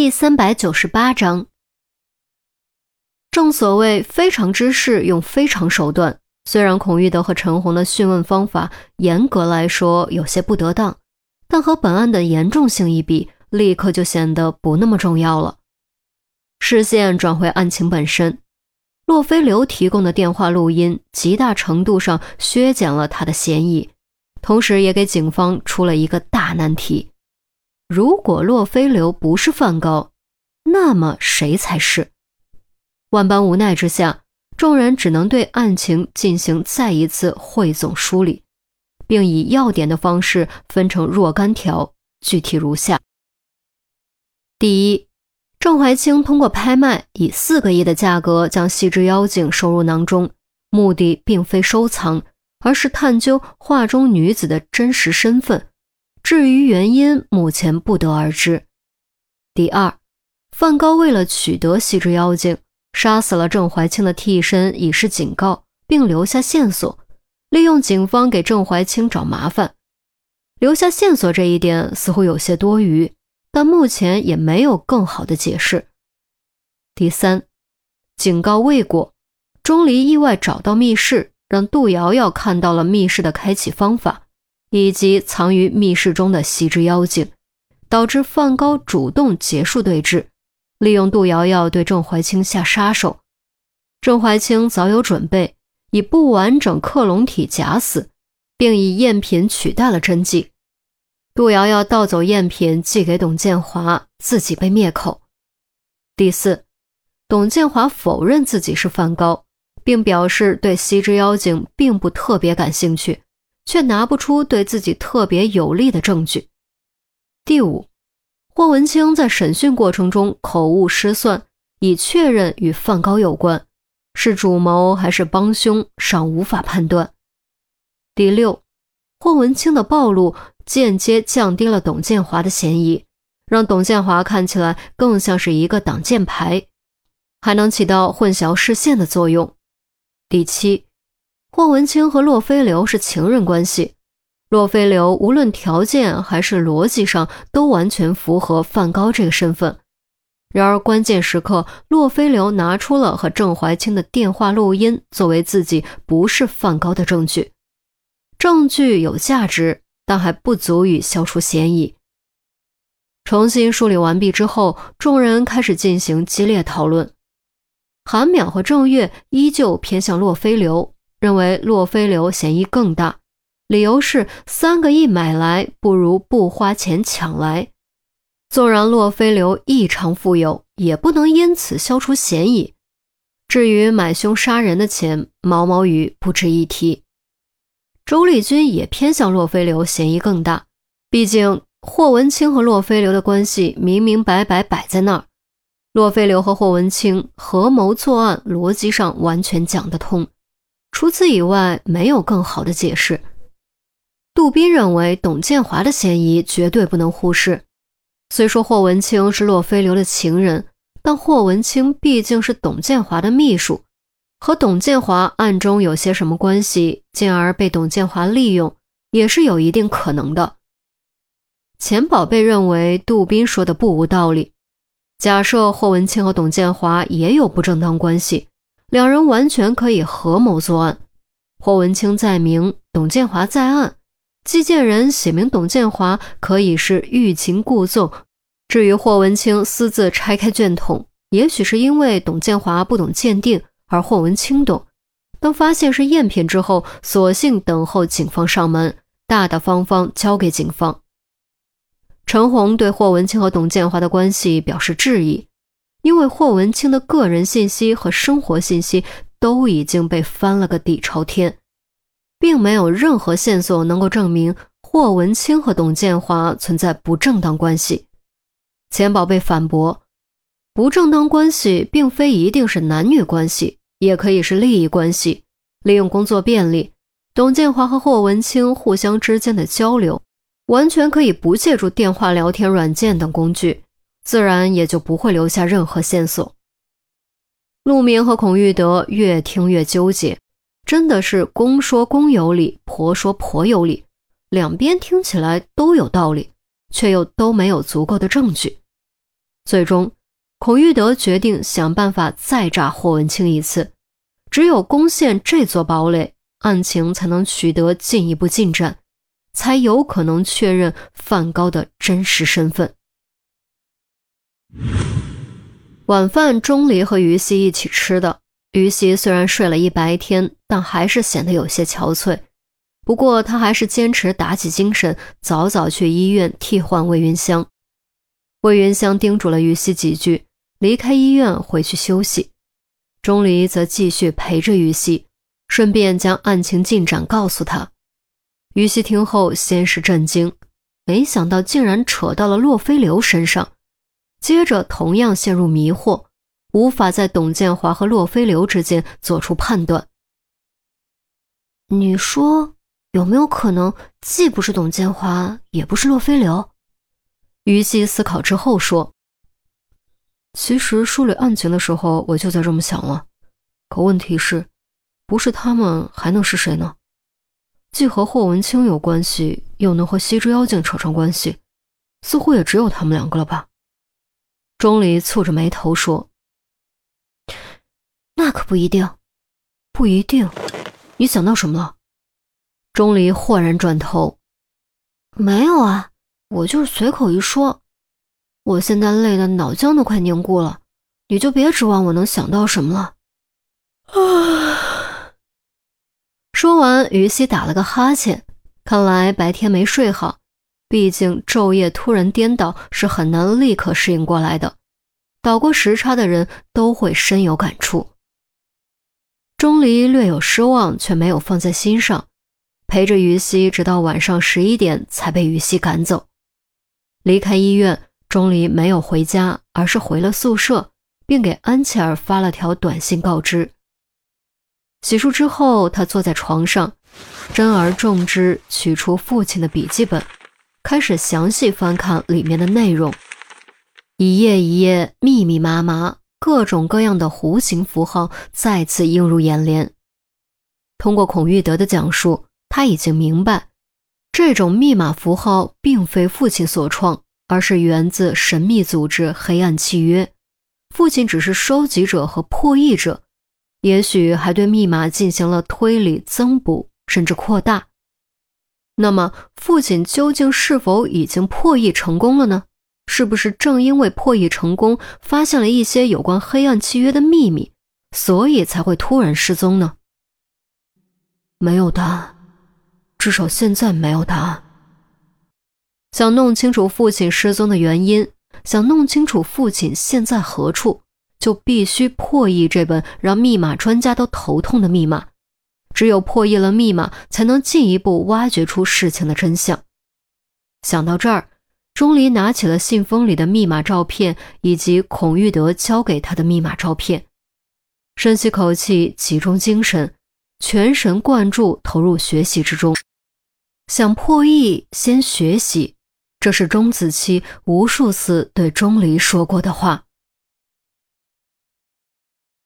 第三百九十八章，正所谓非常之事用非常手段。虽然孔玉德和陈红的讯问方法严格来说有些不得当，但和本案的严重性一比，立刻就显得不那么重要了。视线转回案情本身，洛飞流提供的电话录音极大程度上削减了他的嫌疑，同时也给警方出了一个大难题。如果洛飞流不是梵高，那么谁才是？万般无奈之下，众人只能对案情进行再一次汇总梳理，并以要点的方式分成若干条，具体如下：第一，郑怀清通过拍卖以四个亿的价格将《细枝妖精》收入囊中，目的并非收藏，而是探究画中女子的真实身份。至于原因，目前不得而知。第二，范高为了取得细枝妖精，杀死了郑怀清的替身，以示警告，并留下线索，利用警方给郑怀清找麻烦。留下线索这一点似乎有些多余，但目前也没有更好的解释。第三，警告未果，钟离意外找到密室，让杜瑶瑶看到了密室的开启方法。以及藏于密室中的西之妖精，导致范高主动结束对峙，利用杜瑶瑶对郑怀清下杀手。郑怀清早有准备，以不完整克隆体假死，并以赝品取代了真迹。杜瑶瑶盗走赝品寄给董建华，自己被灭口。第四，董建华否认自己是梵高，并表示对西之妖精并不特别感兴趣。却拿不出对自己特别有利的证据。第五，霍文清在审讯过程中口误失算，已确认与范高有关，是主谋还是帮凶尚无法判断。第六，霍文清的暴露间接降低了董建华的嫌疑，让董建华看起来更像是一个挡箭牌，还能起到混淆视线的作用。第七。霍文清和洛飞流是情人关系，洛飞流无论条件还是逻辑上都完全符合范高这个身份。然而关键时刻，洛飞流拿出了和郑怀清的电话录音作为自己不是范高的证据。证据有价值，但还不足以消除嫌疑。重新梳理完毕之后，众人开始进行激烈讨论。韩淼和郑月依旧偏向洛飞流。认为洛飞流嫌疑更大，理由是三个亿买来不如不花钱抢来。纵然洛飞流异常富有，也不能因此消除嫌疑。至于买凶杀人的钱，毛毛雨不值一提。周丽君也偏向洛飞流嫌疑更大，毕竟霍文清和洛飞流的关系明明白白摆在那儿，洛飞流和霍文清合谋作案，逻辑上完全讲得通。除此以外，没有更好的解释。杜斌认为董建华的嫌疑绝对不能忽视。虽说霍文清是洛飞流的情人，但霍文清毕竟是董建华的秘书，和董建华暗中有些什么关系，进而被董建华利用，也是有一定可能的。钱宝贝认为杜斌说的不无道理。假设霍文清和董建华也有不正当关系。两人完全可以合谋作案，霍文清在明，董建华在暗。寄件人写明董建华可以是欲擒故纵。至于霍文清私自拆开卷筒，也许是因为董建华不懂鉴定，而霍文清懂。当发现是赝品之后，索性等候警方上门，大大方方交给警方。陈红对霍文清和董建华的关系表示质疑。因为霍文清的个人信息和生活信息都已经被翻了个底朝天，并没有任何线索能够证明霍文清和董建华存在不正当关系。钱宝贝反驳：不正当关系并非一定是男女关系，也可以是利益关系。利用工作便利，董建华和霍文清互相之间的交流，完全可以不借助电话聊天软件等工具。自然也就不会留下任何线索。陆明和孔玉德越听越纠结，真的是公说公有理，婆说婆有理，两边听起来都有道理，却又都没有足够的证据。最终，孔玉德决定想办法再炸霍文清一次。只有攻陷这座堡垒，案情才能取得进一步进展，才有可能确认范高的真实身份。晚饭，钟离和于西一起吃的。于西虽然睡了一白天，但还是显得有些憔悴。不过，他还是坚持打起精神，早早去医院替换魏云香。魏云香叮嘱了于西几句，离开医院回去休息。钟离则继续陪着于西，顺便将案情进展告诉他。于西听后先是震惊，没想到竟然扯到了洛飞流身上，接着同样陷入迷惑，无法在董建华和洛飞流之间做出判断。你说有没有可能既不是董建华，也不是洛飞流？于西思考之后说。其实梳理案情的时候，我就在这么想了。可问题是，不是他们还能是谁呢？既和霍文清有关系，又能和西之妖精扯上关系，似乎也只有他们两个了吧？钟离蹙着眉头说：“那可不一定，不一定。你想到什么了？”钟离豁然转头：“没有啊，我就是随口一说。”我现在累的脑浆都快凝固了，你就别指望我能想到什么了。啊！说完，于西打了个哈欠，看来白天没睡好。毕竟昼夜突然颠倒是很难立刻适应过来的，倒过时差的人都会深有感触。钟离略有失望，却没有放在心上，陪着于西直到晚上十一点才被于西赶走，离开医院。钟离没有回家，而是回了宿舍，并给安琪儿发了条短信告知。洗漱之后，他坐在床上，珍而重之取出父亲的笔记本，开始详细翻看里面的内容。一页一页，密密麻麻，各种各样的弧形符号再次映入眼帘。通过孔玉德的讲述，他已经明白，这种密码符号并非父亲所创。而是源自神秘组织黑暗契约，父亲只是收集者和破译者，也许还对密码进行了推理、增补甚至扩大。那么，父亲究竟是否已经破译成功了呢？是不是正因为破译成功，发现了一些有关黑暗契约的秘密，所以才会突然失踪呢？没有答案，至少现在没有答案。想弄清楚父亲失踪的原因，想弄清楚父亲现在何处，就必须破译这本让密码专家都头痛的密码。只有破译了密码，才能进一步挖掘出事情的真相。想到这儿，钟离拿起了信封里的密码照片以及孔玉德交给他的密码照片，深吸口气，集中精神，全神贯注投入学习之中。想破译，先学习。这是钟子期无数次对钟离说过的话。